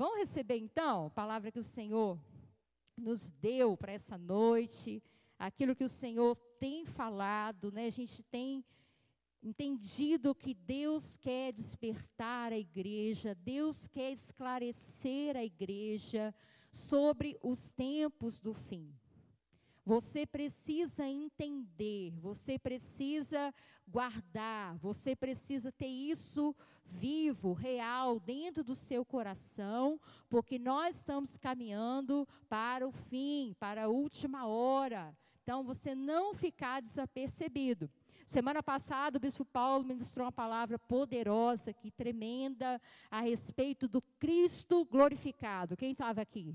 Vamos receber então a palavra que o Senhor nos deu para essa noite, aquilo que o Senhor tem falado, né? A gente tem entendido que Deus quer despertar a igreja, Deus quer esclarecer a igreja sobre os tempos do fim. Você precisa entender, você precisa guardar, você precisa ter isso vivo, real, dentro do seu coração, porque nós estamos caminhando para o fim, para a última hora. Então, você não ficar desapercebido. Semana passada, o bispo Paulo ministrou uma palavra poderosa, que tremenda, a respeito do Cristo glorificado. Quem estava aqui?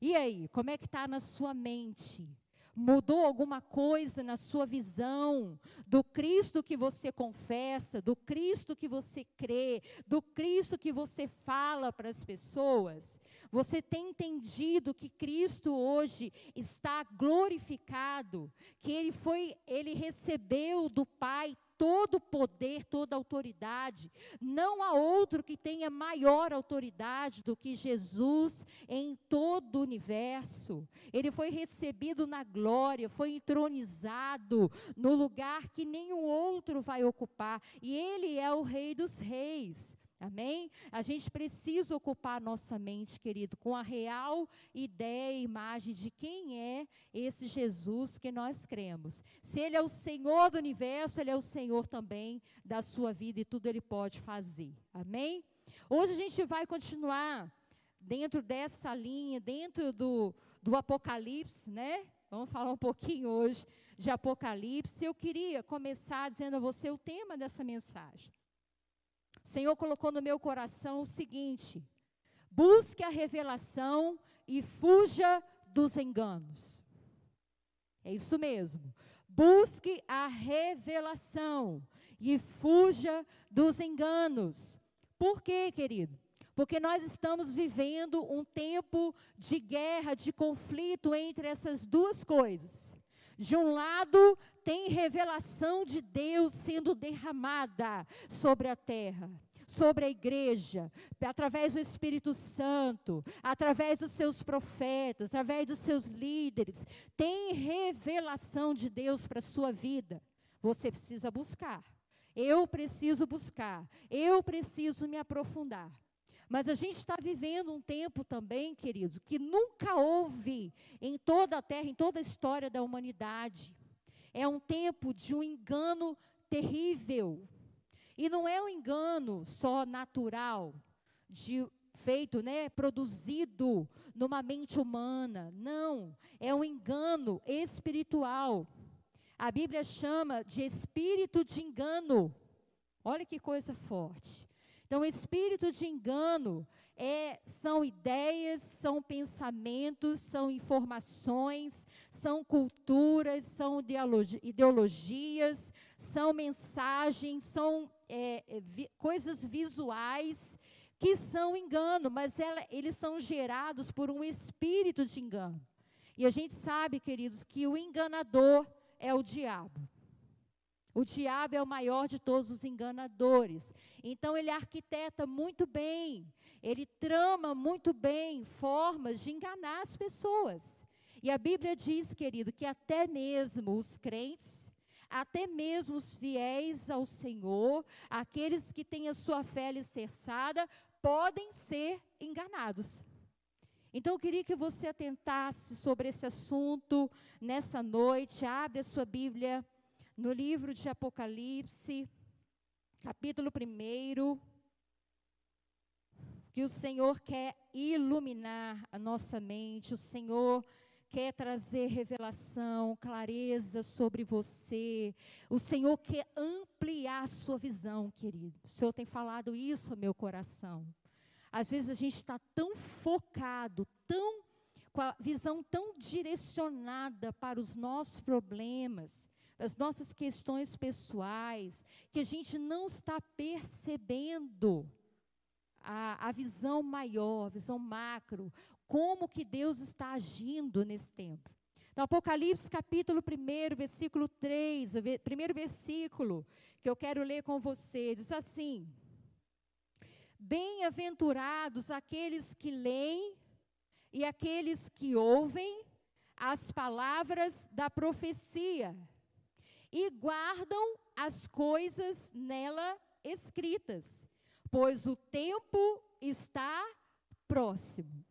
E aí, como é que está na sua mente? Mudou alguma coisa na sua visão do Cristo que você confessa, do Cristo que você crê, do Cristo que você fala para as pessoas? Você tem entendido que Cristo hoje está glorificado, que ele foi, ele recebeu do Pai todo poder, toda autoridade. Não há outro que tenha maior autoridade do que Jesus em todo o universo. Ele foi recebido na glória, foi entronizado no lugar que nenhum outro vai ocupar. E ele é o Rei dos Reis. Amém? A gente precisa ocupar nossa mente, querido, com a real ideia e imagem de quem é esse Jesus que nós cremos. Se Ele é o Senhor do universo, Ele é o Senhor também da sua vida e tudo Ele pode fazer. Amém? Hoje a gente vai continuar dentro dessa linha, dentro do, do Apocalipse, né? Vamos falar um pouquinho hoje de Apocalipse. Eu queria começar dizendo a você o tema dessa mensagem. O Senhor colocou no meu coração o seguinte: busque a revelação e fuja dos enganos. É isso mesmo. Busque a revelação e fuja dos enganos. Por quê, querido? Porque nós estamos vivendo um tempo de guerra, de conflito entre essas duas coisas. De um lado, tem revelação de Deus sendo derramada sobre a terra sobre a igreja, através do Espírito Santo, através dos seus profetas, através dos seus líderes. Tem revelação de Deus para a sua vida. Você precisa buscar. Eu preciso buscar. Eu preciso me aprofundar. Mas a gente está vivendo um tempo também, queridos, que nunca houve em toda a terra, em toda a história da humanidade. É um tempo de um engano terrível. E não é um engano só natural, de feito, né, produzido numa mente humana. Não, é um engano espiritual. A Bíblia chama de espírito de engano. Olha que coisa forte. Então, espírito de engano é, são ideias, são pensamentos, são informações, são culturas, são ideologi ideologias, são mensagens, são é, é, vi, coisas visuais que são engano, mas ela, eles são gerados por um espírito de engano. E a gente sabe, queridos, que o enganador é o diabo. O diabo é o maior de todos os enganadores. Então ele arquiteta muito bem, ele trama muito bem formas de enganar as pessoas. E a Bíblia diz, querido, que até mesmo os crentes, até mesmo os fiéis ao Senhor, aqueles que têm a sua fé alicerçada, podem ser enganados. Então eu queria que você atentasse sobre esse assunto nessa noite. Abre a sua Bíblia no livro de Apocalipse, capítulo 1, que o Senhor quer iluminar a nossa mente, o Senhor quer trazer revelação, clareza sobre você. O Senhor quer ampliar a sua visão, querido. O Senhor tem falado isso ao meu coração. Às vezes a gente está tão focado, tão com a visão tão direcionada para os nossos problemas, as nossas questões pessoais, que a gente não está percebendo a, a visão maior, a visão macro, como que Deus está agindo nesse tempo. Então, Apocalipse capítulo 1, versículo 3, o primeiro versículo que eu quero ler com você, diz assim: Bem-aventurados aqueles que leem e aqueles que ouvem as palavras da profecia e guardam as coisas nela escritas, pois o tempo está próximo.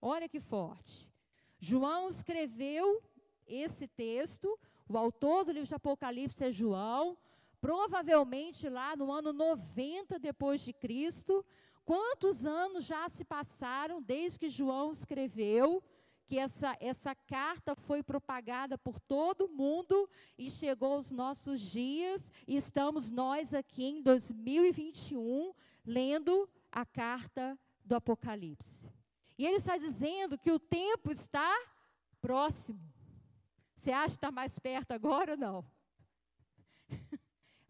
Olha que forte. João escreveu esse texto, o autor do livro de Apocalipse é João, provavelmente lá no ano 90 depois de Cristo. Quantos anos já se passaram desde que João escreveu? Que essa, essa carta foi propagada por todo mundo e chegou aos nossos dias, e estamos nós aqui em 2021 lendo a carta do Apocalipse. E ele está dizendo que o tempo está próximo. Você acha que está mais perto agora ou não?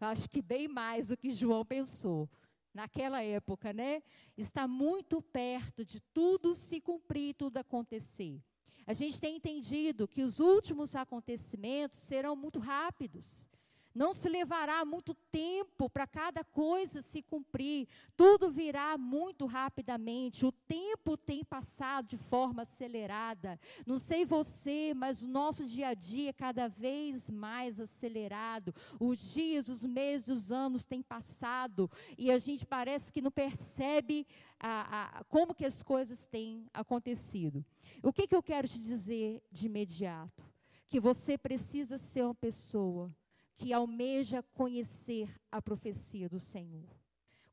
Acho que bem mais do que João pensou naquela época, né? Está muito perto de tudo se cumprir, tudo acontecer. A gente tem entendido que os últimos acontecimentos serão muito rápidos. Não se levará muito tempo para cada coisa se cumprir. Tudo virá muito rapidamente. O tempo tem passado de forma acelerada. Não sei você, mas o nosso dia a dia é cada vez mais acelerado. Os dias, os meses, os anos têm passado e a gente parece que não percebe a, a, como que as coisas têm acontecido. O que, que eu quero te dizer de imediato? Que você precisa ser uma pessoa que almeja conhecer a profecia do Senhor,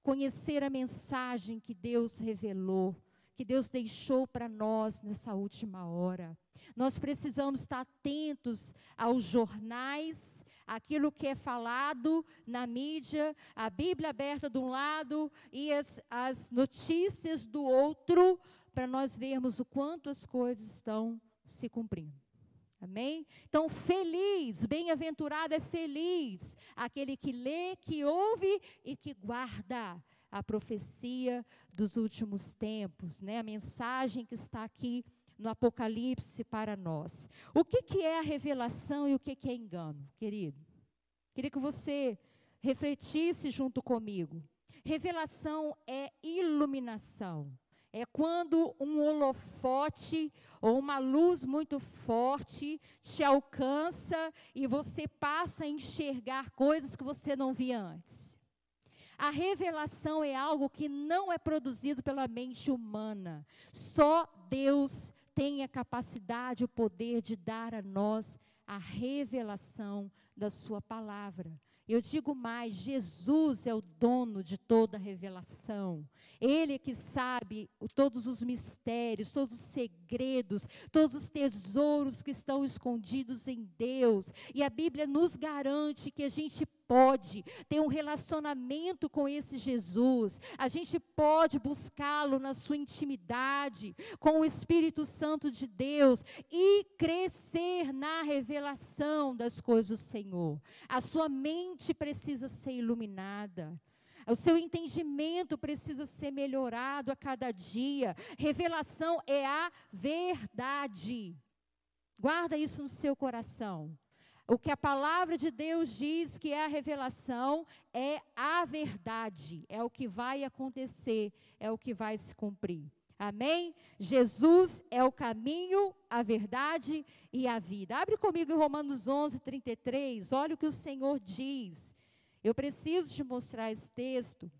conhecer a mensagem que Deus revelou, que Deus deixou para nós nessa última hora. Nós precisamos estar atentos aos jornais, aquilo que é falado na mídia, a Bíblia aberta de um lado e as, as notícias do outro, para nós vermos o quanto as coisas estão se cumprindo. Amém? Então, feliz, bem-aventurado é feliz aquele que lê, que ouve e que guarda a profecia dos últimos tempos, né? A mensagem que está aqui no Apocalipse para nós. O que, que é a revelação e o que, que é engano, querido? Queria que você refletisse junto comigo. Revelação é iluminação. É quando um holofote ou uma luz muito forte te alcança e você passa a enxergar coisas que você não via antes. A revelação é algo que não é produzido pela mente humana. Só Deus tem a capacidade, o poder de dar a nós a revelação da Sua palavra. Eu digo mais: Jesus é o dono de toda a revelação. Ele é que sabe todos os mistérios, todos os segredos, todos os tesouros que estão escondidos em Deus. E a Bíblia nos garante que a gente pode ter um relacionamento com esse Jesus, a gente pode buscá-lo na sua intimidade com o Espírito Santo de Deus e crescer na revelação das coisas do Senhor. A sua mente precisa ser iluminada. O seu entendimento precisa ser melhorado a cada dia. Revelação é a verdade. Guarda isso no seu coração. O que a palavra de Deus diz que é a revelação é a verdade, é o que vai acontecer, é o que vai se cumprir. Amém? Jesus é o caminho, a verdade e a vida. Abre comigo em Romanos 11, 33. Olha o que o Senhor diz. Eu preciso te mostrar esse texto,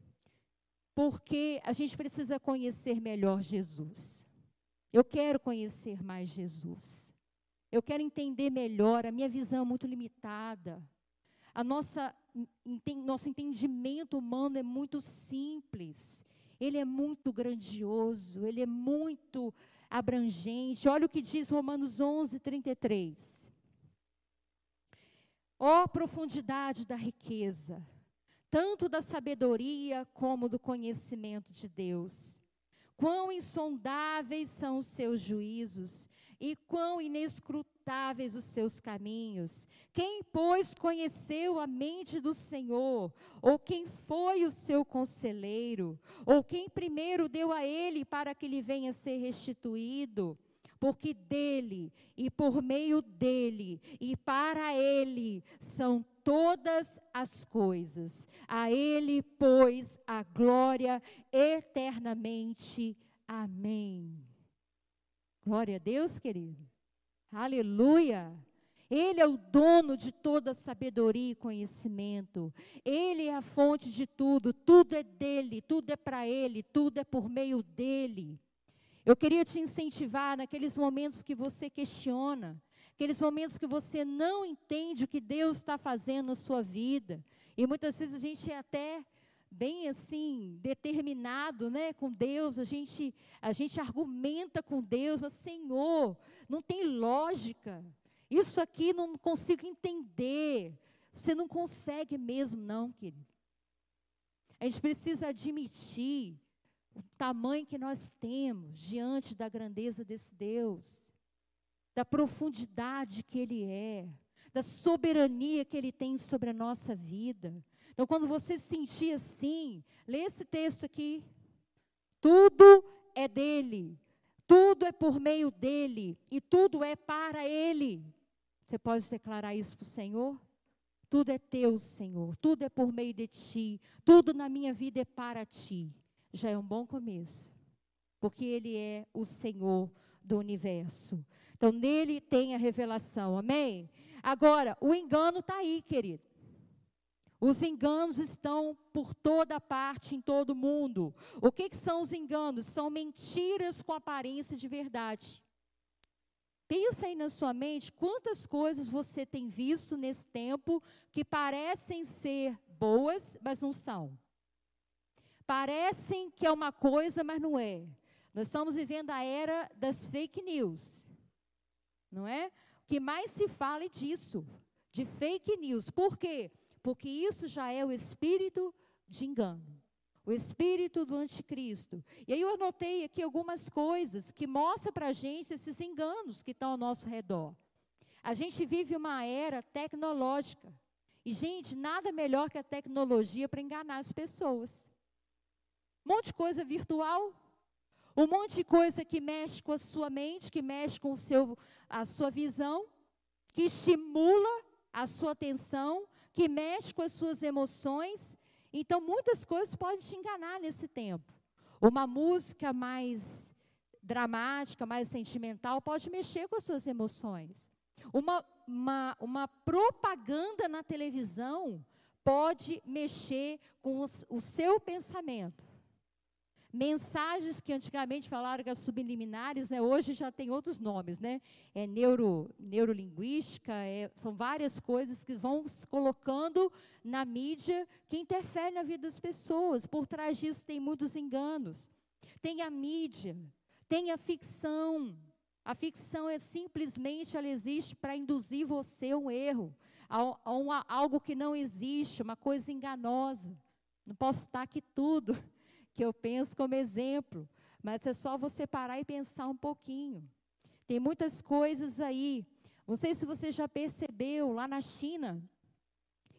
porque a gente precisa conhecer melhor Jesus. Eu quero conhecer mais Jesus. Eu quero entender melhor, a minha visão é muito limitada. A nossa nosso entendimento humano é muito simples. Ele é muito grandioso, ele é muito abrangente. Olha o que diz Romanos 11, 33. Ó oh, profundidade da riqueza, tanto da sabedoria como do conhecimento de Deus. Quão insondáveis são os seus juízos e quão inescrutáveis os seus caminhos. Quem, pois, conheceu a mente do Senhor? Ou quem foi o seu conselheiro? Ou quem primeiro deu a ele para que lhe venha a ser restituído? Porque dele e por meio dele e para ele são todas as coisas. A ele, pois, a glória eternamente. Amém. Glória a Deus, querido. Aleluia. Ele é o dono de toda sabedoria e conhecimento. Ele é a fonte de tudo. Tudo é dele, tudo é para ele, tudo é por meio dele. Eu queria te incentivar naqueles momentos que você questiona, aqueles momentos que você não entende o que Deus está fazendo na sua vida. E muitas vezes a gente é até bem assim determinado, né, com Deus, a gente a gente argumenta com Deus, mas Senhor, não tem lógica. Isso aqui não consigo entender. Você não consegue mesmo, não, querido. A gente precisa admitir o tamanho que nós temos diante da grandeza desse Deus, da profundidade que Ele é, da soberania que Ele tem sobre a nossa vida. Então, quando você se sentir assim, lê esse texto aqui. Tudo é dele, tudo é por meio dele e tudo é para ele. Você pode declarar isso para o Senhor? Tudo é teu, Senhor. Tudo é por meio de ti. Tudo na minha vida é para ti. Já é um bom começo. Porque Ele é o Senhor do universo. Então, nele tem a revelação. Amém? Agora, o engano está aí, querido. Os enganos estão por toda parte, em todo mundo. O que, que são os enganos? São mentiras com aparência de verdade. Pensa aí na sua mente quantas coisas você tem visto nesse tempo que parecem ser boas, mas não são. Parecem que é uma coisa, mas não é. Nós estamos vivendo a era das fake news. Não é? O que mais se fala é disso, de fake news. Por quê? Porque isso já é o espírito de engano o espírito do anticristo. E aí eu anotei aqui algumas coisas que mostram para a gente esses enganos que estão ao nosso redor. A gente vive uma era tecnológica. E, gente, nada melhor que a tecnologia para enganar as pessoas. Um monte de coisa virtual, um monte de coisa que mexe com a sua mente, que mexe com o seu, a sua visão, que estimula a sua atenção, que mexe com as suas emoções então, muitas coisas podem te enganar nesse tempo. Uma música mais dramática, mais sentimental, pode mexer com as suas emoções. Uma, uma, uma propaganda na televisão pode mexer com os, o seu pensamento mensagens que antigamente falaram que as subliminares, né, hoje já tem outros nomes, né? É neuro, neurolinguística, é, são várias coisas que vão se colocando na mídia que interferem na vida das pessoas. Por trás disso tem muitos enganos. Tem a mídia, tem a ficção. A ficção é simplesmente, ela existe para induzir você a um erro, a, a, um, a algo que não existe, uma coisa enganosa. Não posso estar aqui tudo, que eu penso como exemplo, mas é só você parar e pensar um pouquinho. Tem muitas coisas aí. Não sei se você já percebeu, lá na China,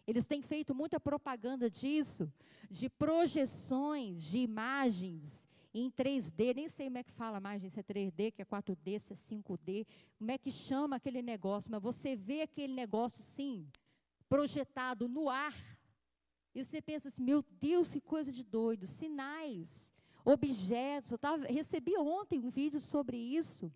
eles têm feito muita propaganda disso, de projeções de imagens em 3D, nem sei como é que fala mais, se é 3D, que é 4D, se é 5D, como é que chama aquele negócio, mas você vê aquele negócio sim, projetado no ar, e você pensa assim, meu Deus, que coisa de doido. Sinais, objetos. Eu tava, recebi ontem um vídeo sobre isso.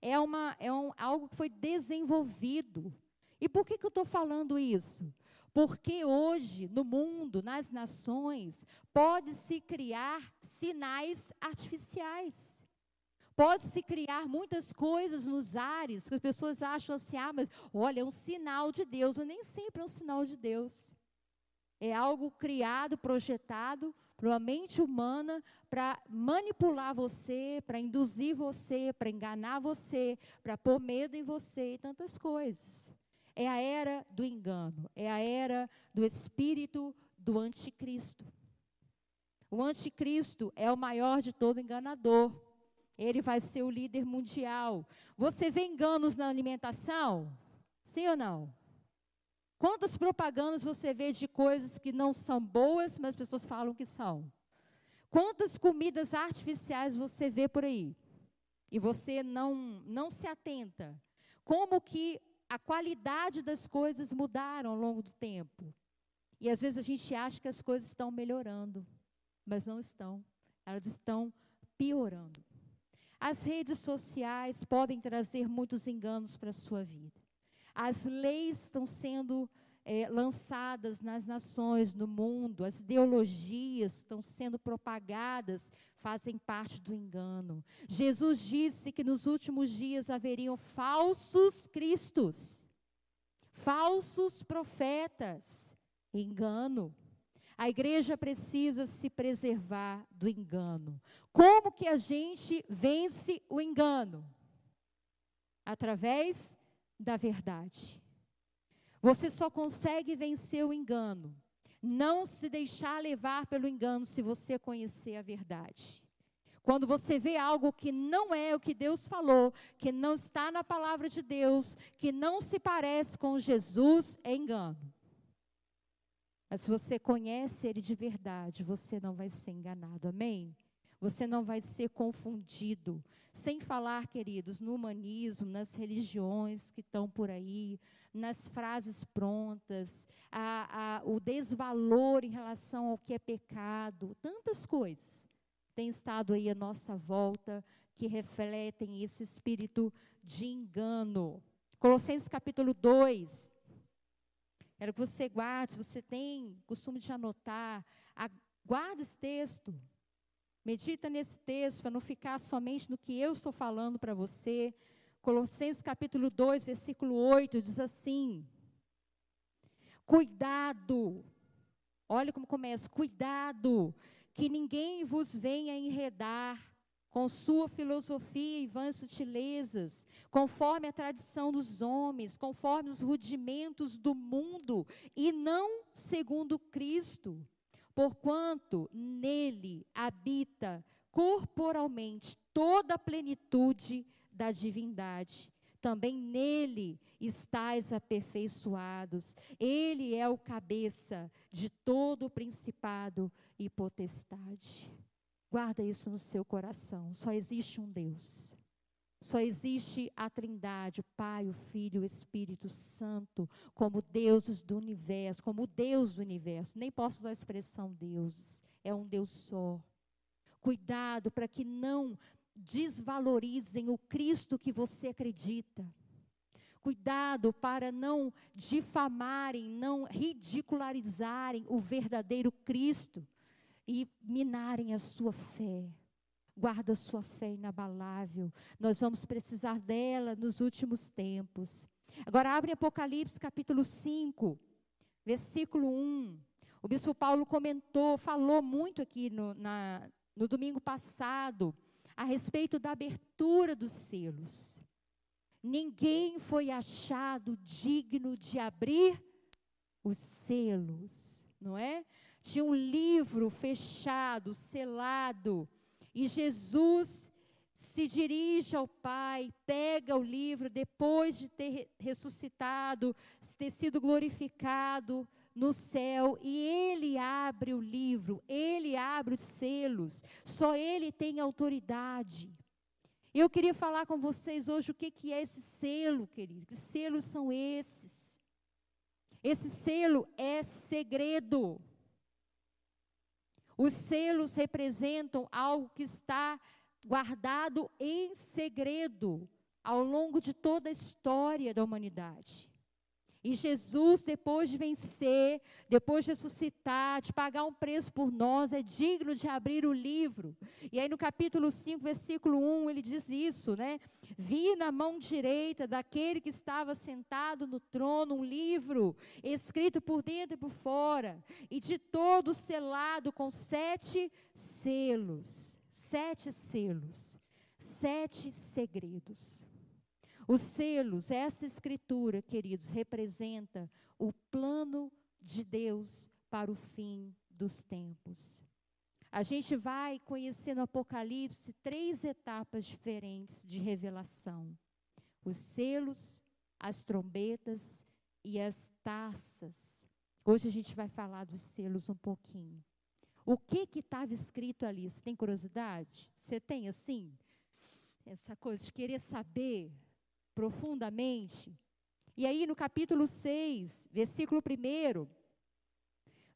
É, uma, é um, algo que foi desenvolvido. E por que, que eu estou falando isso? Porque hoje, no mundo, nas nações, pode-se criar sinais artificiais. Pode-se criar muitas coisas nos ares, que as pessoas acham assim, ah, mas olha, é um sinal de Deus. Mas nem sempre é um sinal de Deus é algo criado, projetado por uma mente humana para manipular você, para induzir você, para enganar você, para pôr medo em você e tantas coisas. É a era do engano, é a era do espírito do anticristo. O anticristo é o maior de todo enganador. Ele vai ser o líder mundial. Você vê enganos na alimentação? Sim ou não? Quantas propagandas você vê de coisas que não são boas, mas as pessoas falam que são? Quantas comidas artificiais você vê por aí? e você não, não se atenta, como que a qualidade das coisas mudaram ao longo do tempo. E às vezes a gente acha que as coisas estão melhorando, mas não estão. Elas estão piorando. As redes sociais podem trazer muitos enganos para a sua vida. As leis estão sendo é, lançadas nas nações, no mundo, as ideologias estão sendo propagadas, fazem parte do engano. Jesus disse que nos últimos dias haveriam falsos cristos, falsos profetas, engano. A igreja precisa se preservar do engano. Como que a gente vence o engano? Através da verdade. Você só consegue vencer o engano, não se deixar levar pelo engano se você conhecer a verdade. Quando você vê algo que não é o que Deus falou, que não está na palavra de Deus, que não se parece com Jesus, é engano. Mas se você conhece Ele de verdade, você não vai ser enganado, amém? Você não vai ser confundido. Sem falar, queridos, no humanismo, nas religiões que estão por aí, nas frases prontas, a, a, o desvalor em relação ao que é pecado, tantas coisas têm estado aí à nossa volta que refletem esse espírito de engano. Colossenses capítulo 2, Quero que você guarde, se você tem costume de anotar, guarda esse texto. Medita nesse texto para não ficar somente no que eu estou falando para você. Colossenses capítulo 2, versículo 8 diz assim: Cuidado. Olha como começa: Cuidado, que ninguém vos venha enredar com sua filosofia e vãs sutilezas, conforme a tradição dos homens, conforme os rudimentos do mundo, e não segundo Cristo, porquanto nele habita corporalmente toda a plenitude da divindade. Também nele estáis aperfeiçoados. Ele é o cabeça de todo o principado e potestade. Guarda isso no seu coração. Só existe um Deus. Só existe a Trindade, o Pai, o Filho o Espírito Santo, como deuses do universo, como Deus do universo. Nem posso usar a expressão deuses. É um Deus só. Cuidado para que não desvalorizem o Cristo que você acredita. Cuidado para não difamarem, não ridicularizarem o verdadeiro Cristo e minarem a sua fé. Guarda sua fé inabalável. Nós vamos precisar dela nos últimos tempos. Agora abre Apocalipse capítulo 5, versículo 1. O bispo Paulo comentou, falou muito aqui no, na, no domingo passado, a respeito da abertura dos selos. Ninguém foi achado digno de abrir os selos, não é? Tinha um livro fechado, selado, e Jesus se dirige ao Pai, pega o livro depois de ter ressuscitado, ter sido glorificado no céu, e ele abre o livro, ele abre os selos, só ele tem autoridade. Eu queria falar com vocês hoje o que, que é esse selo, querido. Que selos são esses? Esse selo é segredo. Os selos representam algo que está guardado em segredo ao longo de toda a história da humanidade. E Jesus, depois de vencer, depois de ressuscitar, de pagar um preço por nós, é digno de abrir o livro. E aí no capítulo 5, versículo 1, ele diz isso, né? Vi na mão direita daquele que estava sentado no trono um livro, escrito por dentro e por fora, e de todo selado com sete selos. Sete selos. Sete segredos. Os selos, essa escritura, queridos, representa o plano de Deus para o fim dos tempos. A gente vai conhecer no Apocalipse três etapas diferentes de revelação: os selos, as trombetas e as taças. Hoje a gente vai falar dos selos um pouquinho. O que que estava escrito ali? Você tem curiosidade? Você tem assim? essa coisa de querer saber profundamente. E aí no capítulo 6, versículo 1,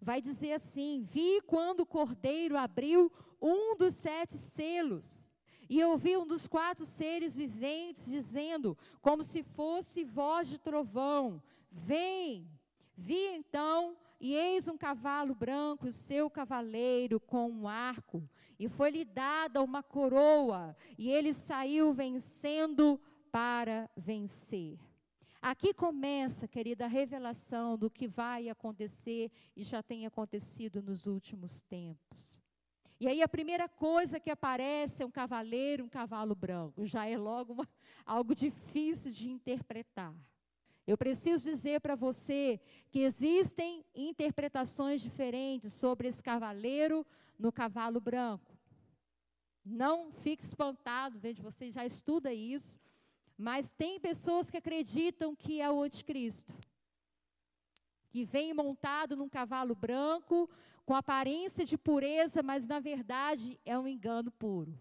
vai dizer assim: Vi quando o cordeiro abriu um dos sete selos. E eu vi um dos quatro seres viventes dizendo, como se fosse voz de trovão: Vem! Vi então, e eis um cavalo branco, e seu cavaleiro com um arco, e foi-lhe dada uma coroa, e ele saiu vencendo para vencer. Aqui começa, querida, a revelação do que vai acontecer e já tem acontecido nos últimos tempos. E aí a primeira coisa que aparece é um cavaleiro, um cavalo branco. Já é logo uma, algo difícil de interpretar. Eu preciso dizer para você que existem interpretações diferentes sobre esse cavaleiro no cavalo branco. Não fique espantado, veja, você já estuda isso, mas tem pessoas que acreditam que é o anticristo. Que vem montado num cavalo branco, com aparência de pureza, mas na verdade é um engano puro.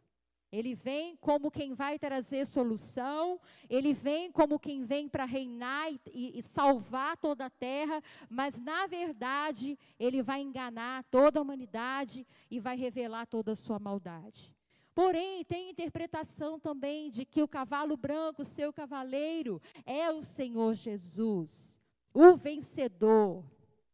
Ele vem como quem vai trazer solução, ele vem como quem vem para reinar e, e, salvar toda a terra, mas na verdade ele vai enganar toda a humanidade e vai revelar toda a sua maldade. Porém, tem interpretação também de que o cavalo branco, seu cavaleiro, é o Senhor Jesus, o vencedor.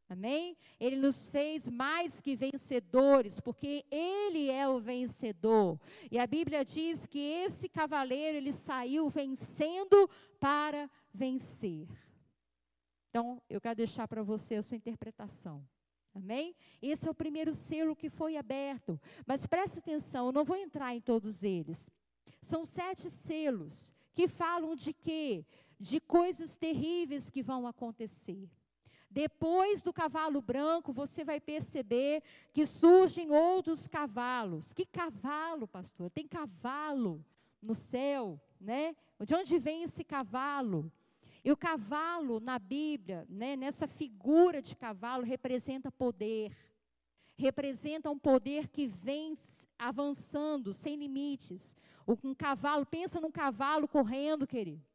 Amém? Ele nos fez mais que vencedores, porque ele é o vencedor. E a Bíblia diz que esse cavaleiro, ele saiu vencendo para vencer. Então, eu quero deixar para você a sua interpretação. Amém? Esse é o primeiro selo que foi aberto. Mas preste atenção, eu não vou entrar em todos eles. São sete selos que falam de quê? De coisas terríveis que vão acontecer. Depois do cavalo branco, você vai perceber que surgem outros cavalos. Que cavalo, pastor? Tem cavalo no céu, né? De onde vem esse cavalo? E o cavalo na Bíblia, né, nessa figura de cavalo, representa poder. Representa um poder que vem avançando, sem limites. Um cavalo, pensa num cavalo correndo, querido.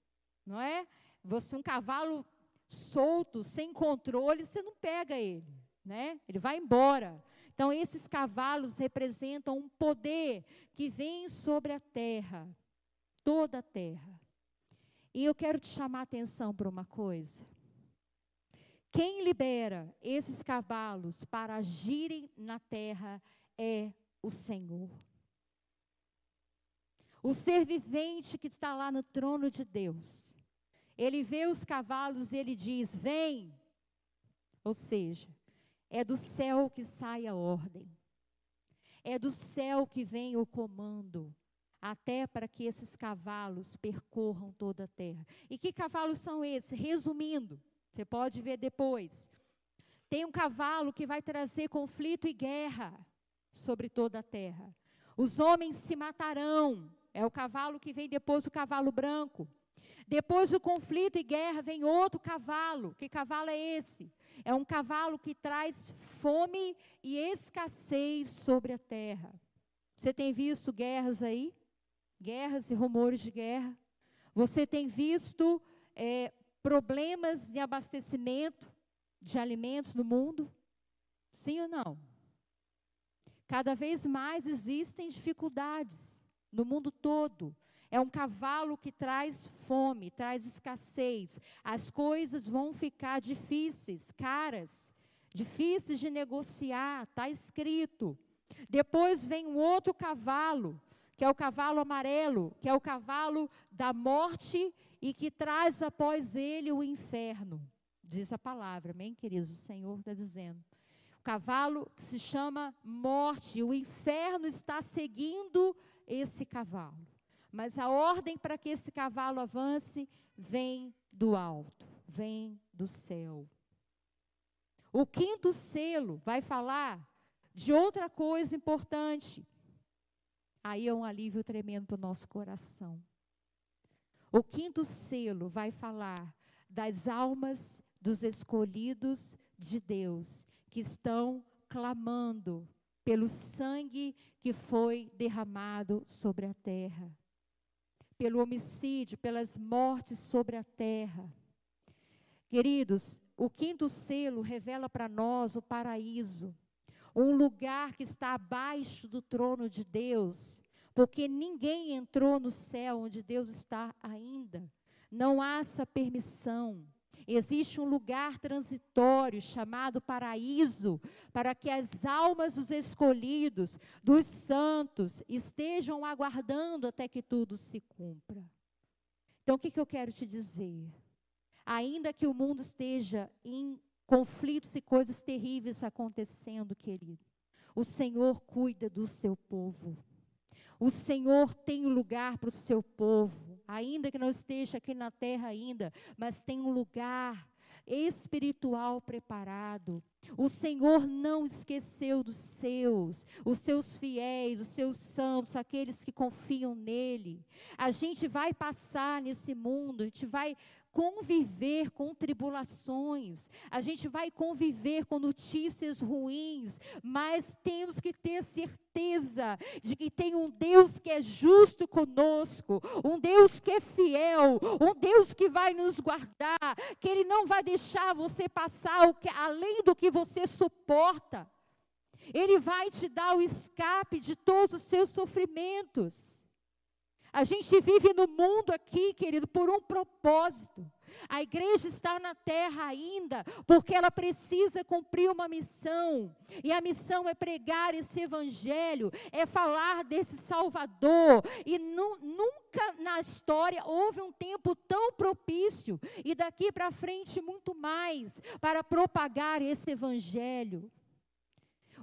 Não é? Você, um cavalo solto, sem controle, você não pega ele, né? Ele vai embora. Então, esses cavalos representam um poder que vem sobre a terra, toda a terra. E eu quero te chamar a atenção para uma coisa. Quem libera esses cavalos para agirem na terra é o Senhor. O ser vivente que está lá no trono de Deus ele vê os cavalos e ele diz: Vem. Ou seja, é do céu que sai a ordem. É do céu que vem o comando, até para que esses cavalos percorram toda a terra. E que cavalos são esses? Resumindo, você pode ver depois. Tem um cavalo que vai trazer conflito e guerra sobre toda a terra. Os homens se matarão. É o cavalo que vem depois do cavalo branco. Depois do conflito e guerra vem outro cavalo. Que cavalo é esse? É um cavalo que traz fome e escassez sobre a terra. Você tem visto guerras aí? Guerras e rumores de guerra. Você tem visto é, problemas de abastecimento de alimentos no mundo? Sim ou não? Cada vez mais existem dificuldades no mundo todo. É um cavalo que traz fome, traz escassez. As coisas vão ficar difíceis, caras, difíceis de negociar, está escrito. Depois vem um outro cavalo, que é o cavalo amarelo, que é o cavalo da morte e que traz após ele o inferno. Diz a palavra, amém, queridos? O Senhor está dizendo. O cavalo se chama morte, o inferno está seguindo esse cavalo. Mas a ordem para que esse cavalo avance vem do alto, vem do céu. O quinto selo vai falar de outra coisa importante. Aí é um alívio tremendo para o nosso coração. O quinto selo vai falar das almas dos escolhidos de Deus que estão clamando pelo sangue que foi derramado sobre a terra. pelo homicídio, pelas mortes sobre a terra. Queridos, o quinto selo revela para nós o paraíso, um lugar que está abaixo do trono de Deus, porque ninguém entrou no céu onde Deus está ainda. Não há essa permissão. Existe um lugar transitório chamado paraíso, para que as almas dos escolhidos, dos santos, estejam aguardando até que tudo se cumpra. Então, o que, que eu quero te dizer? Ainda que o mundo esteja em conflitos e coisas terríveis acontecendo, querido, o Senhor cuida do seu povo. O Senhor tem um lugar para o seu povo, ainda que não esteja aqui na terra ainda, mas tem um lugar espiritual preparado. O Senhor não esqueceu dos seus, os seus fiéis, os seus santos, aqueles que confiam nele. A gente vai passar nesse mundo, a gente vai conviver com tribulações, a gente vai conviver com notícias ruins, mas temos que ter certeza de que tem um Deus que é justo conosco, um Deus que é fiel, um Deus que vai nos guardar, que Ele não vai deixar você passar o que, além do que você suporta. Ele vai te dar o escape de todos os seus sofrimentos. A gente vive no mundo aqui, querido, por um propósito. A igreja está na terra ainda porque ela precisa cumprir uma missão. E a missão é pregar esse evangelho, é falar desse Salvador. E nu, nunca na história houve um tempo tão propício, e daqui para frente muito mais, para propagar esse evangelho.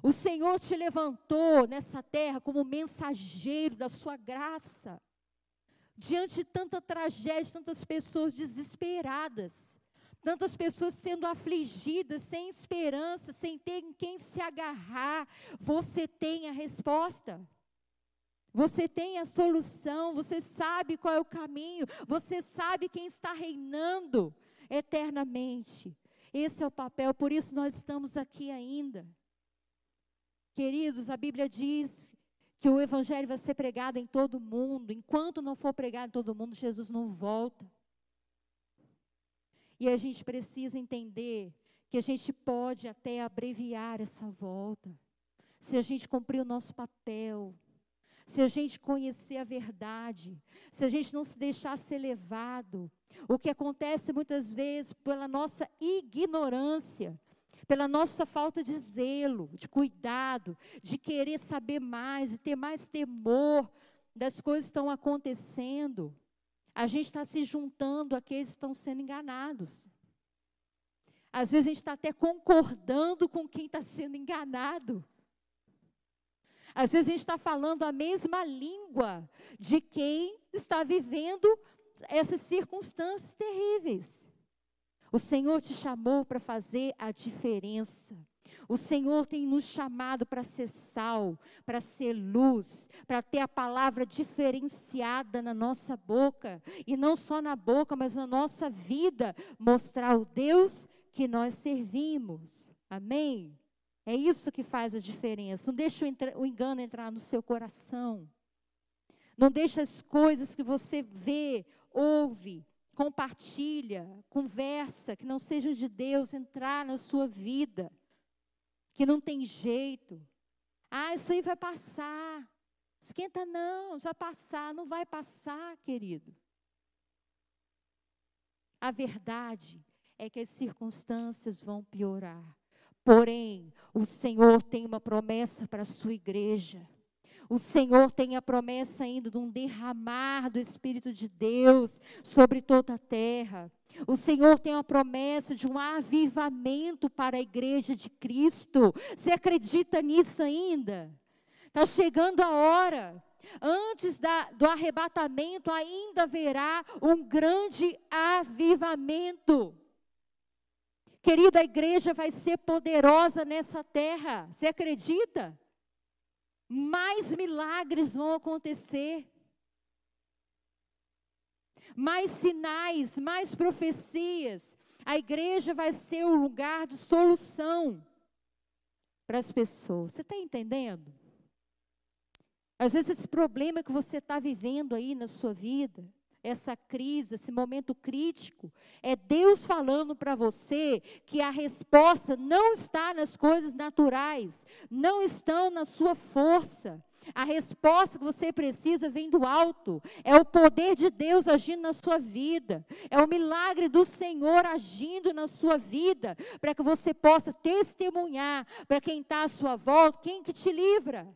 O Senhor te levantou nessa terra como mensageiro da sua graça diante de tanta tragédia, tantas pessoas desesperadas, tantas pessoas sendo afligidas, sem esperança, sem ter em quem se agarrar, você tem a resposta. Você tem a solução, você sabe qual é o caminho, você sabe quem está reinando eternamente. Esse é o papel, por isso nós estamos aqui ainda. Queridos, a Bíblia diz que o evangelho vai ser pregado em todo mundo. Enquanto não for pregado em todo mundo, Jesus não volta. E a gente precisa entender que a gente pode até abreviar essa volta. Se a gente cumprir o nosso papel, se a gente conhecer a verdade, se a gente não se deixar ser levado. O que acontece muitas vezes pela nossa ignorância, pela nossa falta de zelo, de cuidado, de querer saber mais, de ter mais temor das coisas que estão acontecendo, a gente está se juntando àqueles que estão sendo enganados. Às vezes a gente está até concordando com quem está sendo enganado. Às vezes a gente está falando a mesma língua de quem está vivendo essas circunstâncias terríveis. O Senhor te chamou para fazer a diferença. O Senhor tem nos chamado para ser sal, para ser luz, para ter a palavra diferenciada na nossa boca, e não só na boca, mas na nossa vida, mostrar o Deus que nós servimos. Amém? É isso que faz a diferença. Não deixe o engano entrar no seu coração. Não deixe as coisas que você vê, ouve, compartilha, conversa, que não sejam de Deus, entrar na sua vida, que não tem jeito. Ah, isso aí vai passar. Esquenta não, vai passar, não vai passar, querido. A verdade é que as circunstâncias vão piorar. Porém, o Senhor tem uma promessa para a sua igreja. O Senhor tem a promessa ainda de um derramar do Espírito de Deus sobre toda a terra. O Senhor tem a promessa de um avivamento para a igreja de Cristo. Você acredita nisso ainda? Está chegando a hora. Antes da, do arrebatamento, ainda haverá um grande avivamento. Querida, a igreja vai ser poderosa nessa terra. Você acredita? Mais milagres vão acontecer. Mais sinais, mais profecias. A igreja vai ser o lugar de solução para as pessoas. Você está entendendo? Às vezes, esse problema que você está vivendo aí na sua vida, essa crise, esse momento crítico, é Deus falando para você que a resposta não está nas coisas naturais, não estão na sua força. A resposta que você precisa vem do alto. É o poder de Deus agindo na sua vida. É o milagre do Senhor agindo na sua vida, para que você possa testemunhar para quem está à sua volta, quem que te livra,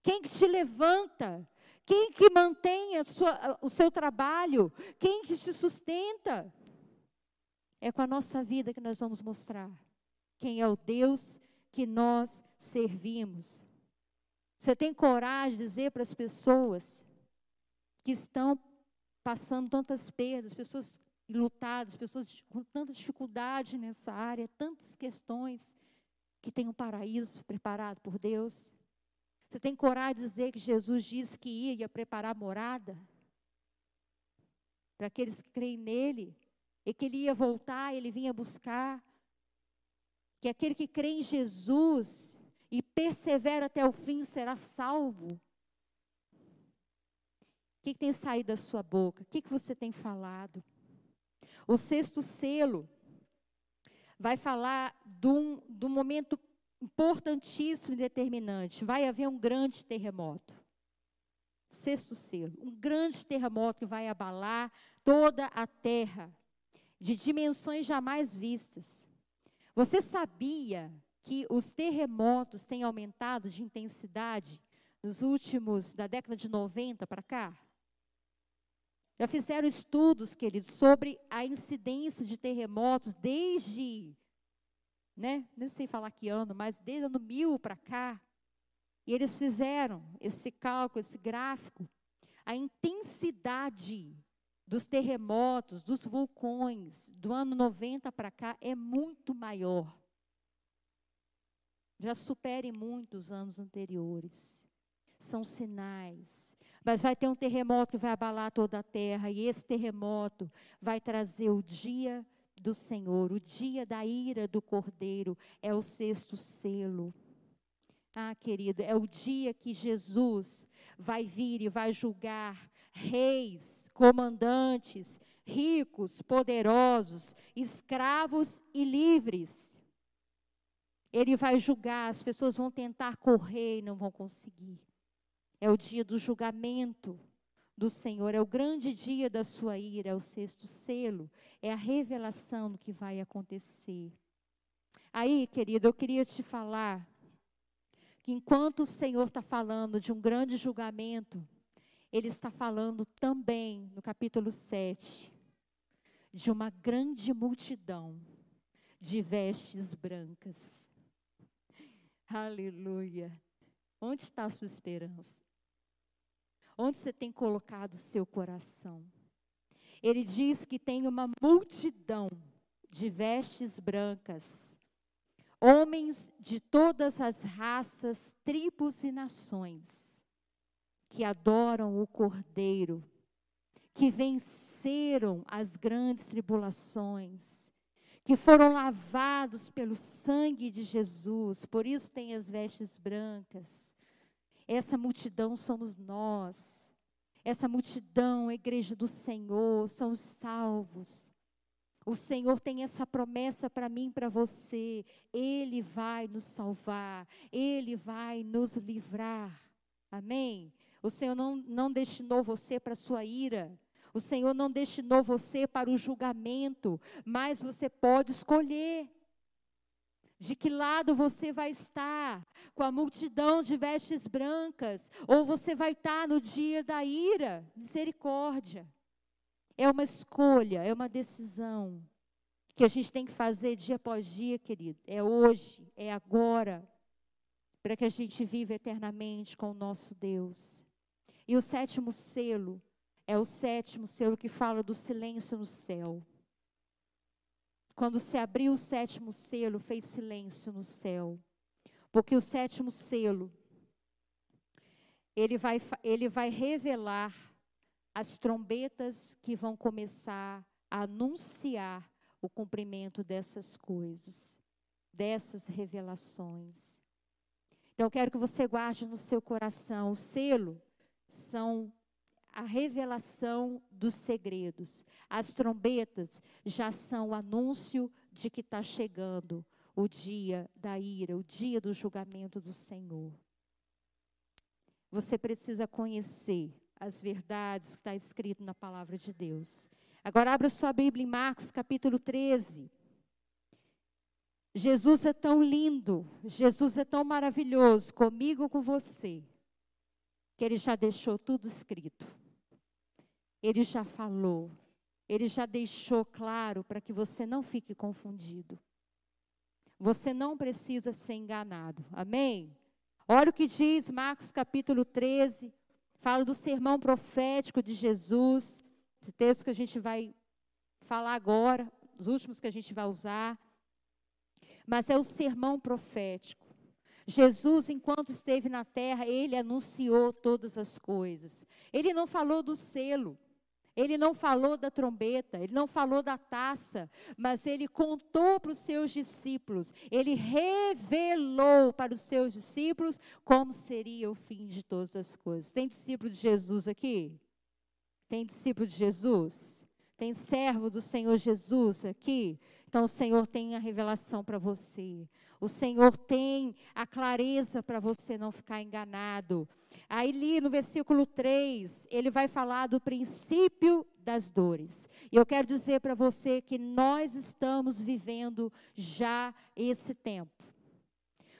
quem que te levanta, quem que mantém sua, o seu trabalho? Quem que se sustenta? É com a nossa vida que nós vamos mostrar quem é o Deus que nós servimos. Você tem coragem de dizer para as pessoas que estão passando tantas perdas, pessoas lutadas, pessoas com tanta dificuldade nessa área, tantas questões, que tem um paraíso preparado por Deus? Você tem coragem de dizer que Jesus disse que ia preparar morada? Para aqueles que creem nele, e que ele ia voltar, ele vinha buscar. Que aquele que crê em Jesus e persevera até o fim será salvo. O que, que tem saído da sua boca? O que, que você tem falado? O sexto selo vai falar de um, um momento importantíssimo e determinante. Vai haver um grande terremoto. Sexto selo, um grande terremoto que vai abalar toda a terra, de dimensões jamais vistas. Você sabia que os terremotos têm aumentado de intensidade nos últimos, da década de 90 para cá? Já fizeram estudos, queridos, sobre a incidência de terremotos desde né? Nem sei falar que ano, mas desde o ano mil para cá. E eles fizeram esse cálculo, esse gráfico. A intensidade dos terremotos, dos vulcões, do ano 90 para cá é muito maior. Já supere muitos anos anteriores. São sinais. Mas vai ter um terremoto que vai abalar toda a terra, e esse terremoto vai trazer o dia do Senhor, o dia da ira do Cordeiro, é o sexto selo. Ah, querido, é o dia que Jesus vai vir e vai julgar reis, comandantes, ricos, poderosos, escravos e livres. Ele vai julgar, as pessoas vão tentar correr e não vão conseguir. É o dia do julgamento do Senhor, é o grande dia da sua ira, é o sexto selo, é a revelação do que vai acontecer. Aí, querido, eu queria te falar que enquanto o Senhor está falando de um grande julgamento, Ele está falando também, no capítulo 7, de uma grande multidão de vestes brancas. Aleluia. Onde está a sua esperança? Onde você tem colocado o seu coração? Ele diz que tem uma multidão de vestes brancas, homens de todas as raças, tribos e nações, que adoram o Cordeiro, que venceram as grandes tribulações, que foram lavados pelo sangue de Jesus, por isso tem as vestes brancas essa multidão somos nós. Essa multidão, a igreja do Senhor, são os salvos. O Senhor tem essa promessa para mim, para você. Ele vai nos salvar, Ele vai nos livrar. Amém? O Senhor não, não destinou você para sua ira. O Senhor não destinou você para o julgamento, mas você pode escolher de que lado você vai estar, com a multidão de vestes brancas, ou você vai estar no dia da ira, misericórdia. É uma escolha, é uma decisão que a gente tem que fazer dia após dia, querido. É hoje, é agora, para que a gente viva eternamente com o nosso Deus. E o sétimo selo é o sétimo selo que fala do silêncio no céu. Quando se abriu o sétimo selo, fez silêncio no céu. Porque o sétimo selo, ele vai, ele vai revelar as trombetas que vão começar a anunciar o cumprimento dessas coisas, dessas revelações. Então eu quero que você guarde no seu coração. O selo são a revelação dos segredos. As trombetas já são o anúncio de que está chegando o dia da ira, o dia do julgamento do Senhor. Você precisa conhecer as verdades que está escrito na palavra de Deus. Agora abra sua Bíblia em Marcos capítulo 13. Jesus é tão lindo, Jesus é tão maravilhoso comigo com você, que ele já deixou tudo escrito. Ele já falou, ele já deixou claro para que você não fique confundido. Você não precisa ser enganado. Amém? Olha o que diz Marcos capítulo 13, fala do sermão profético de Jesus, esse texto que a gente vai falar agora, os últimos que a gente vai usar. Mas é o sermão profético. Jesus, enquanto esteve na terra, ele anunciou todas as coisas. Ele não falou do selo. Ele não falou da trombeta, ele não falou da taça, mas ele contou para os seus discípulos, ele revelou para os seus discípulos como seria o fim de todas as coisas. Tem discípulo de Jesus aqui? Tem discípulo de Jesus? Tem servo do Senhor Jesus aqui? Então o Senhor tem a revelação para você. O Senhor tem a clareza para você não ficar enganado. Aí ali no versículo 3, ele vai falar do princípio das dores. E eu quero dizer para você que nós estamos vivendo já esse tempo.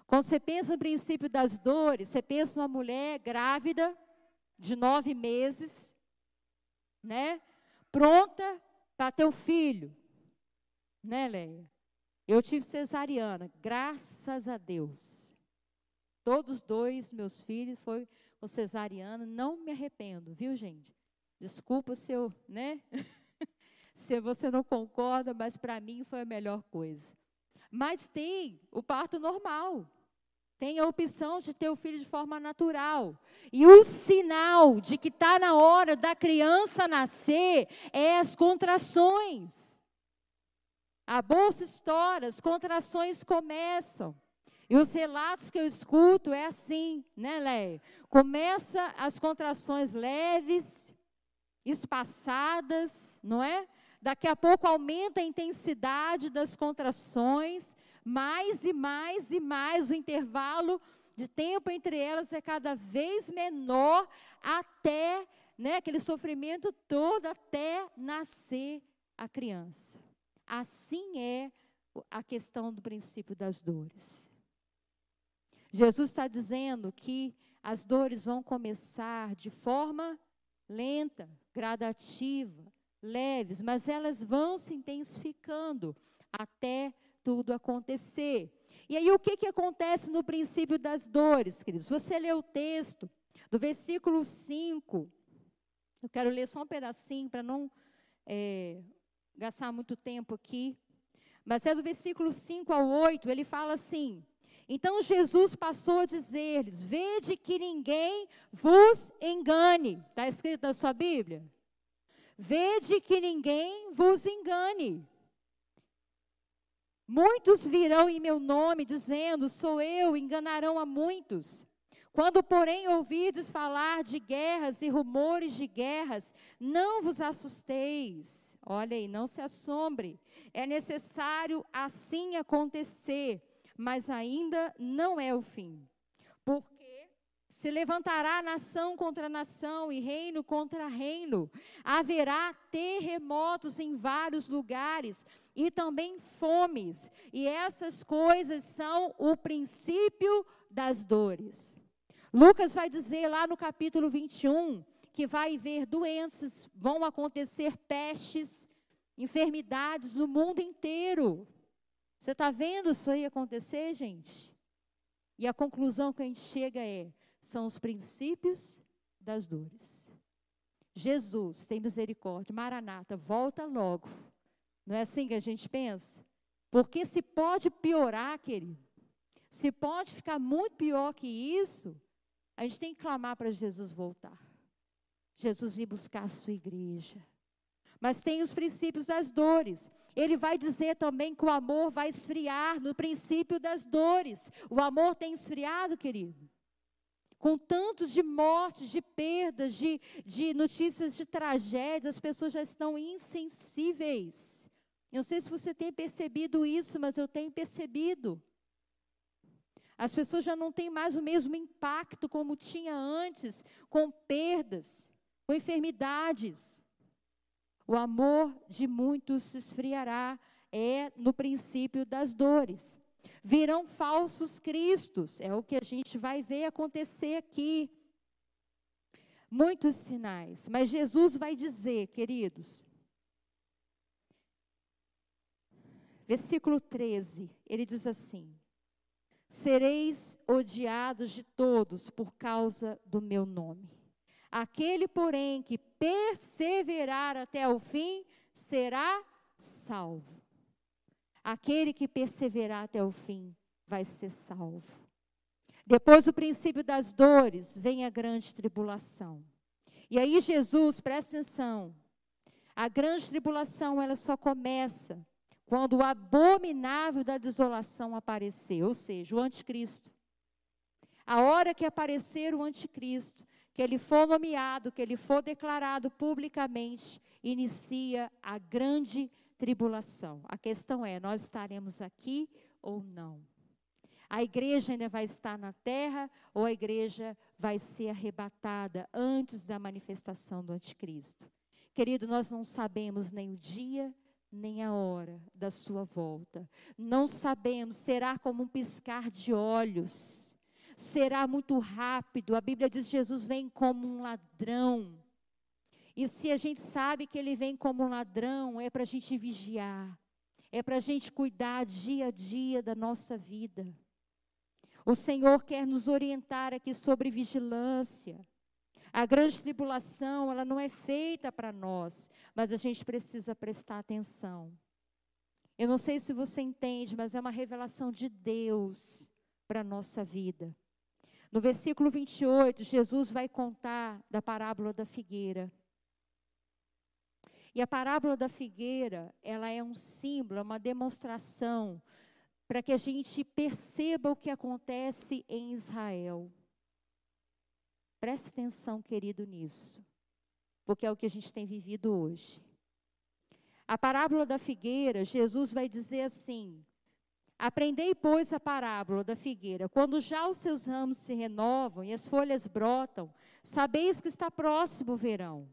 Quando você pensa no princípio das dores, você pensa numa mulher grávida de nove meses, né? Pronta para ter um filho, né, Leia? Eu tive cesariana, graças a Deus. Todos dois meus filhos foi com cesariana, não me arrependo, viu, gente? Desculpa se eu, né? se você não concorda, mas para mim foi a melhor coisa. Mas tem o parto normal. Tem a opção de ter o filho de forma natural. E o sinal de que está na hora da criança nascer é as contrações. A bolsa estoura, as contrações começam. E os relatos que eu escuto é assim, né, Leia? Começa as contrações leves, espaçadas, não é? Daqui a pouco aumenta a intensidade das contrações, mais e mais e mais o intervalo de tempo entre elas é cada vez menor até, né, aquele sofrimento todo até nascer a criança. Assim é a questão do princípio das dores. Jesus está dizendo que as dores vão começar de forma lenta, gradativa, leves, mas elas vão se intensificando até tudo acontecer. E aí, o que, que acontece no princípio das dores, queridos? Você lê o texto do versículo 5. Eu quero ler só um pedacinho para não é, gastar muito tempo aqui. Mas é do versículo 5 ao 8, ele fala assim: Então Jesus passou a dizer-lhes: Vede que ninguém vos engane. Está escrito na sua Bíblia? Vede que ninguém vos engane. Muitos virão em meu nome, dizendo: Sou eu, enganarão a muitos. Quando, porém, ouvides falar de guerras e rumores de guerras, não vos assusteis Olha aí, não se assombre. É necessário assim acontecer, mas ainda não é o fim. Porque se levantará nação contra nação e reino contra reino. Haverá terremotos em vários lugares e também fomes. E essas coisas são o princípio das dores. Lucas vai dizer lá no capítulo 21 que vai haver doenças, vão acontecer pestes, enfermidades no mundo inteiro. Você está vendo isso aí acontecer, gente? E a conclusão que a gente chega é: são os princípios das dores. Jesus tem misericórdia, Maranata, volta logo. Não é assim que a gente pensa? Porque se pode piorar, querido, se pode ficar muito pior que isso, a gente tem que clamar para Jesus voltar. Jesus vir buscar a sua igreja. Mas tem os princípios das dores. Ele vai dizer também que o amor vai esfriar no princípio das dores. O amor tem esfriado, querido. Com tanto de mortes, de perdas, de, de notícias de tragédias, as pessoas já estão insensíveis. Eu não sei se você tem percebido isso, mas eu tenho percebido. As pessoas já não têm mais o mesmo impacto como tinha antes, com perdas, com enfermidades. O amor de muitos se esfriará, é no princípio das dores. Virão falsos cristos, é o que a gente vai ver acontecer aqui. Muitos sinais, mas Jesus vai dizer, queridos, versículo 13, ele diz assim: sereis odiados de todos por causa do meu nome. Aquele, porém, que perseverar até o fim, será salvo. Aquele que perseverar até o fim vai ser salvo. Depois do princípio das dores, vem a grande tribulação. E aí Jesus, presta atenção, a grande tribulação ela só começa quando o abominável da desolação aparecer, ou seja, o anticristo. A hora que aparecer o anticristo, que ele for nomeado, que ele for declarado publicamente, inicia a grande tribulação. A questão é: nós estaremos aqui ou não? A igreja ainda vai estar na terra ou a igreja vai ser arrebatada antes da manifestação do anticristo? Querido, nós não sabemos nem o dia nem a hora da sua volta. Não sabemos, será como um piscar de olhos. Será muito rápido. A Bíblia diz que Jesus vem como um ladrão. E se a gente sabe que ele vem como um ladrão, é para a gente vigiar, é para a gente cuidar dia a dia da nossa vida. O Senhor quer nos orientar aqui sobre vigilância. A grande tribulação, ela não é feita para nós, mas a gente precisa prestar atenção. Eu não sei se você entende, mas é uma revelação de Deus para a nossa vida. No versículo 28, Jesus vai contar da parábola da figueira. E a parábola da figueira, ela é um símbolo, é uma demonstração para que a gente perceba o que acontece em Israel. Preste atenção, querido, nisso, porque é o que a gente tem vivido hoje. A parábola da figueira, Jesus vai dizer assim: Aprendei, pois, a parábola da figueira. Quando já os seus ramos se renovam e as folhas brotam, sabeis que está próximo o verão.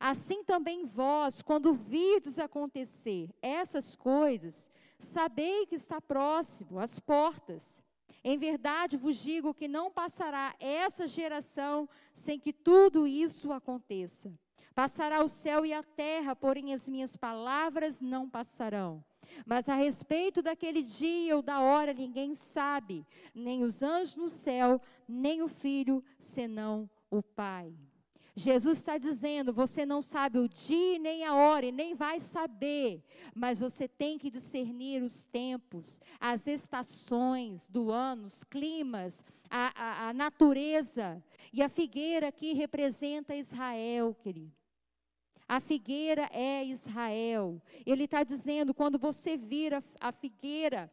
Assim também vós, quando virdes acontecer essas coisas, sabei que está próximo as portas. Em verdade vos digo que não passará essa geração sem que tudo isso aconteça. Passará o céu e a terra, porém as minhas palavras não passarão. Mas a respeito daquele dia ou da hora ninguém sabe, nem os anjos no céu, nem o filho, senão o Pai. Jesus está dizendo: você não sabe o dia nem a hora, e nem vai saber, mas você tem que discernir os tempos, as estações do ano, os climas, a, a, a natureza. E a figueira aqui representa Israel, querido. A figueira é Israel. Ele está dizendo: quando você vira a figueira,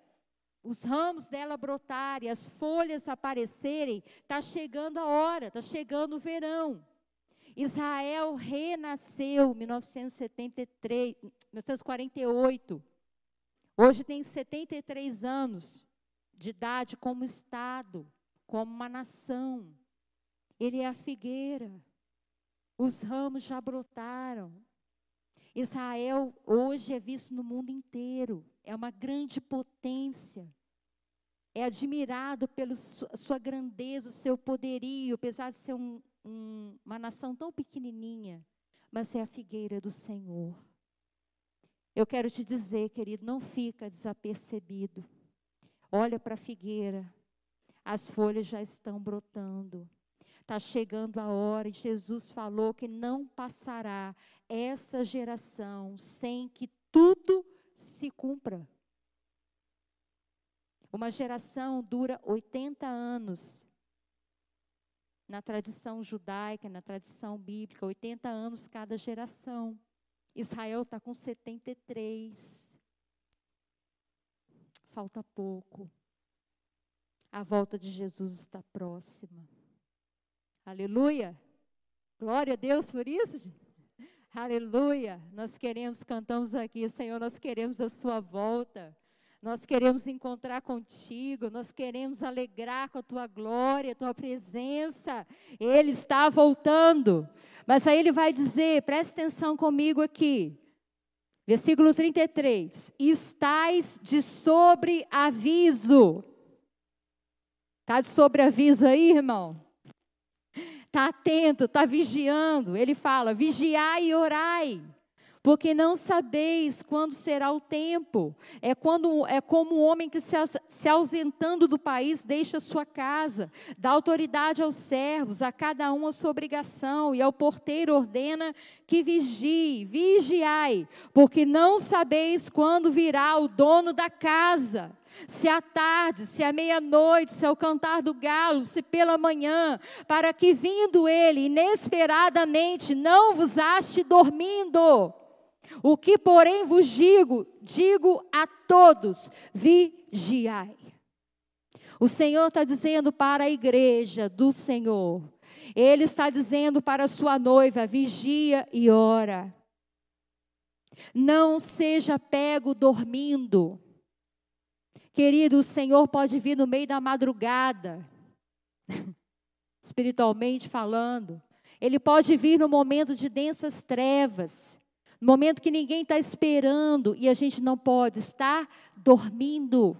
os ramos dela brotarem, as folhas aparecerem, está chegando a hora, está chegando o verão. Israel renasceu em 1973, 1948. Hoje tem 73 anos de idade como Estado, como uma nação. Ele é a figueira. Os ramos já brotaram. Israel hoje é visto no mundo inteiro. É uma grande potência. É admirado pela sua grandeza, o seu poderio, apesar de ser um, um, uma nação tão pequenininha, mas é a figueira do Senhor. Eu quero te dizer, querido, não fica desapercebido. Olha para a figueira, as folhas já estão brotando. Está chegando a hora, e Jesus falou que não passará essa geração sem que tudo se cumpra. Uma geração dura 80 anos na tradição judaica, na tradição bíblica, 80 anos cada geração. Israel está com 73. Falta pouco. A volta de Jesus está próxima. Aleluia. Glória a Deus por isso. Aleluia. Nós queremos, cantamos aqui, Senhor, nós queremos a sua volta. Nós queremos encontrar contigo, nós queremos alegrar com a tua glória, a tua presença. Ele está voltando. Mas aí ele vai dizer, preste atenção comigo aqui. Versículo 33. Estais de sobreaviso. Está de sobreaviso aí, irmão? Está atento, está vigiando. Ele fala: vigiai e orai porque não sabeis quando será o tempo. É, quando, é como um homem que se, se ausentando do país deixa sua casa, dá autoridade aos servos, a cada um a sua obrigação, e ao porteiro ordena que vigie, vigiai, porque não sabeis quando virá o dono da casa se à tarde, se à meia-noite, se ao cantar do galo, se pela manhã, para que vindo ele inesperadamente não vos ache dormindo. O que, porém, vos digo, digo a todos: vigiai. O Senhor está dizendo para a igreja do Senhor, Ele está dizendo para a sua noiva: vigia e ora. Não seja pego dormindo. Querido, o Senhor pode vir no meio da madrugada, espiritualmente falando. Ele pode vir no momento de densas trevas momento que ninguém está esperando e a gente não pode estar dormindo.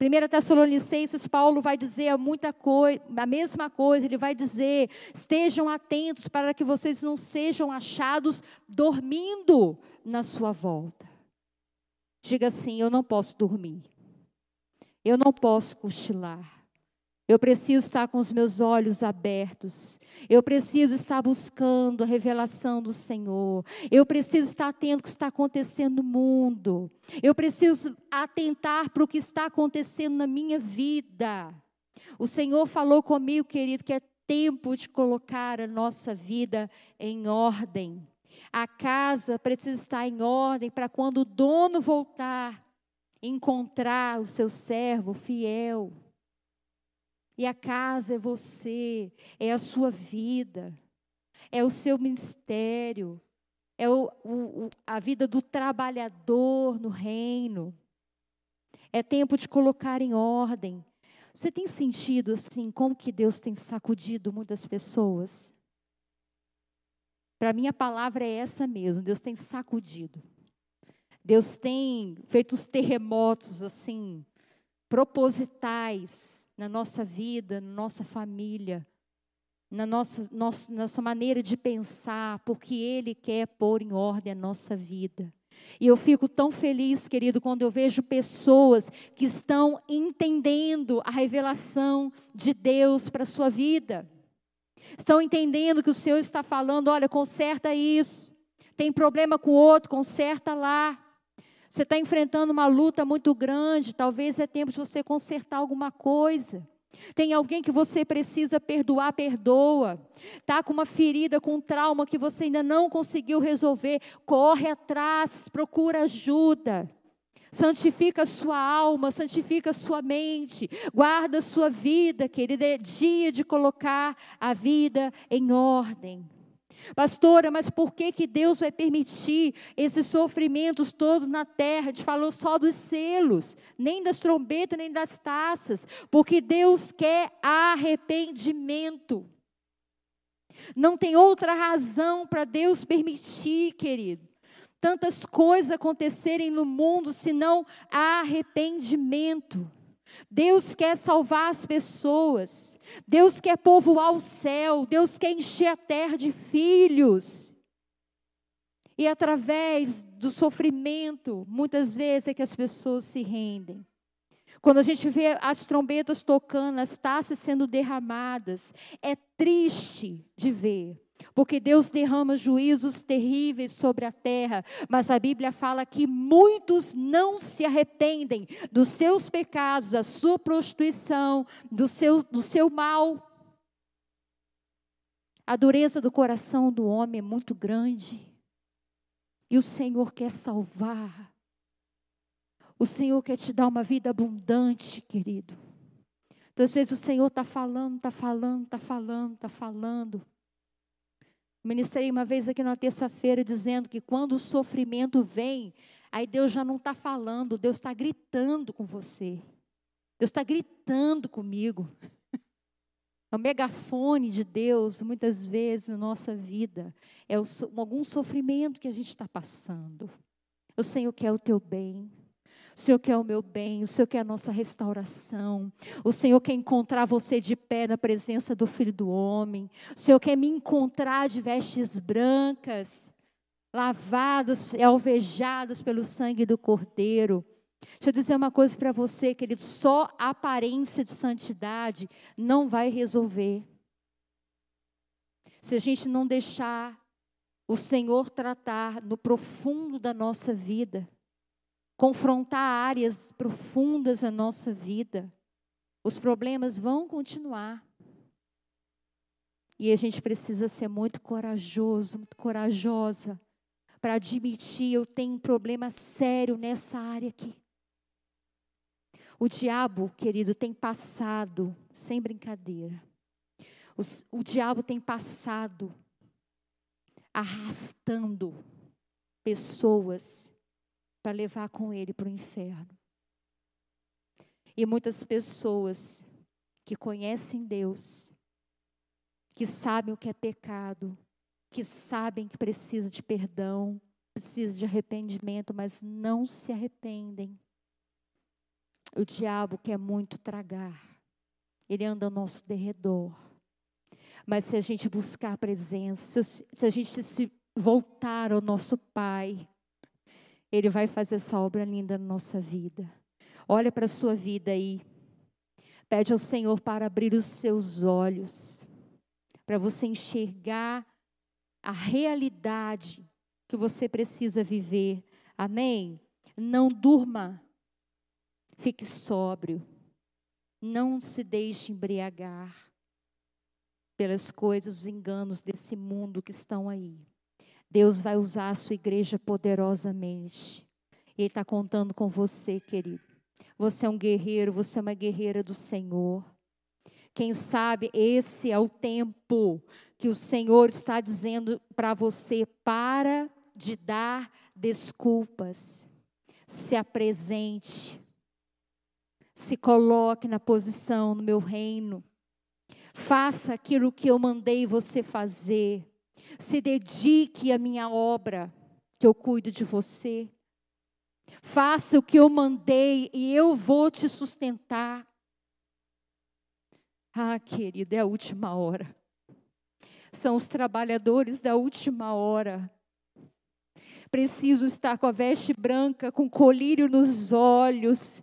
1 Tessalonicenses, Paulo vai dizer muita coisa, a mesma coisa, ele vai dizer: estejam atentos para que vocês não sejam achados dormindo na sua volta. Diga assim: eu não posso dormir, eu não posso cochilar. Eu preciso estar com os meus olhos abertos. Eu preciso estar buscando a revelação do Senhor. Eu preciso estar atento ao que está acontecendo no mundo. Eu preciso atentar para o que está acontecendo na minha vida. O Senhor falou comigo, querido, que é tempo de colocar a nossa vida em ordem. A casa precisa estar em ordem para quando o dono voltar, encontrar o seu servo fiel. E a casa é você, é a sua vida, é o seu ministério, é o, o, a vida do trabalhador no reino. É tempo de colocar em ordem. Você tem sentido assim, como que Deus tem sacudido muitas pessoas? Para mim a palavra é essa mesmo, Deus tem sacudido. Deus tem feito os terremotos assim, propositais na nossa vida, na nossa família, na nossa, nossa, nossa maneira de pensar, porque Ele quer pôr em ordem a nossa vida. E eu fico tão feliz, querido, quando eu vejo pessoas que estão entendendo a revelação de Deus para a sua vida. Estão entendendo que o Senhor está falando: olha, conserta isso. Tem problema com o outro, conserta lá. Você está enfrentando uma luta muito grande, talvez é tempo de você consertar alguma coisa. Tem alguém que você precisa perdoar, perdoa. Está com uma ferida, com um trauma que você ainda não conseguiu resolver, corre atrás, procura ajuda. Santifica a sua alma, santifica a sua mente, guarda a sua vida, querida. É dia de colocar a vida em ordem. Pastora, mas por que, que Deus vai permitir esses sofrimentos todos na terra? A gente falou só dos selos, nem das trombetas, nem das taças, porque Deus quer arrependimento. Não tem outra razão para Deus permitir, querido, tantas coisas acontecerem no mundo senão arrependimento. Deus quer salvar as pessoas. Deus quer povoar o céu. Deus quer encher a terra de filhos. E através do sofrimento, muitas vezes é que as pessoas se rendem. Quando a gente vê as trombetas tocando, as taças sendo derramadas, é triste de ver. Porque Deus derrama juízos terríveis sobre a terra, mas a Bíblia fala que muitos não se arrependem dos seus pecados, da sua prostituição, do seu, do seu mal. A dureza do coração do homem é muito grande. E o Senhor quer salvar. O Senhor quer te dar uma vida abundante, querido. Então, às vezes o Senhor está falando, está falando, está falando, está falando. Ministrei uma vez aqui na terça-feira dizendo que quando o sofrimento vem, aí Deus já não está falando, Deus está gritando com você. Deus está gritando comigo. O megafone de Deus, muitas vezes na nossa vida, é o, algum sofrimento que a gente está passando. O Senhor quer o teu bem. O Senhor quer o meu bem, o Senhor quer a nossa restauração. O Senhor quer encontrar você de pé na presença do Filho do Homem. O Senhor quer me encontrar de vestes brancas, lavadas e alvejadas pelo sangue do Cordeiro. Deixa eu dizer uma coisa para você, querido: só a aparência de santidade não vai resolver. Se a gente não deixar o Senhor tratar no profundo da nossa vida, confrontar áreas profundas da nossa vida, os problemas vão continuar. E a gente precisa ser muito corajoso, muito corajosa, para admitir: eu tenho um problema sério nessa área aqui. O diabo, querido, tem passado, sem brincadeira, o, o diabo tem passado arrastando pessoas para levar com ele para o inferno. E muitas pessoas que conhecem Deus, que sabem o que é pecado, que sabem que precisa de perdão, precisa de arrependimento, mas não se arrependem. O diabo quer muito tragar. Ele anda ao nosso derredor. Mas se a gente buscar a presença, se a gente se voltar ao nosso Pai, ele vai fazer essa obra linda na nossa vida. Olha para a sua vida aí. Pede ao Senhor para abrir os seus olhos, para você enxergar a realidade que você precisa viver. Amém? Não durma. Fique sóbrio. Não se deixe embriagar pelas coisas, os enganos desse mundo que estão aí. Deus vai usar a sua igreja poderosamente. Ele está contando com você, querido. Você é um guerreiro, você é uma guerreira do Senhor. Quem sabe esse é o tempo que o Senhor está dizendo para você: para de dar desculpas. Se apresente. Se coloque na posição no meu reino. Faça aquilo que eu mandei você fazer se dedique à minha obra, que eu cuido de você. Faça o que eu mandei e eu vou te sustentar. Ah, querido, é a última hora. São os trabalhadores da última hora. Preciso estar com a veste branca, com colírio nos olhos.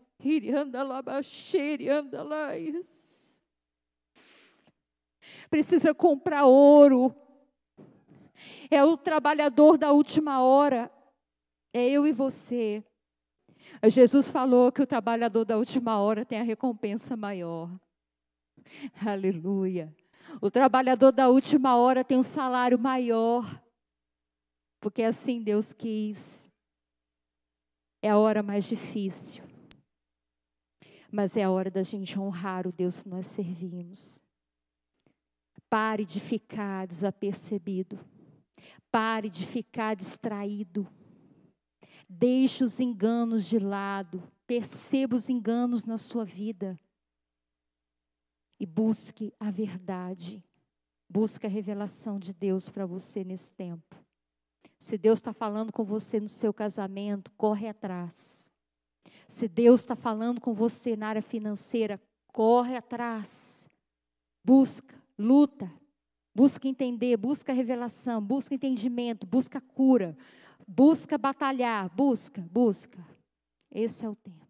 Precisa comprar ouro, é o trabalhador da última hora, é eu e você. Jesus falou que o trabalhador da última hora tem a recompensa maior. Aleluia. O trabalhador da última hora tem um salário maior, porque assim Deus quis. É a hora mais difícil, mas é a hora da gente honrar o Deus que nós servimos. Pare de ficar desapercebido. Pare de ficar distraído. Deixe os enganos de lado. Perceba os enganos na sua vida. E busque a verdade. Busque a revelação de Deus para você nesse tempo. Se Deus está falando com você no seu casamento, corre atrás. Se Deus está falando com você na área financeira, corre atrás. Busca, luta, Busca entender, busca revelação, busca entendimento, busca cura, busca batalhar, busca, busca. Esse é o tempo.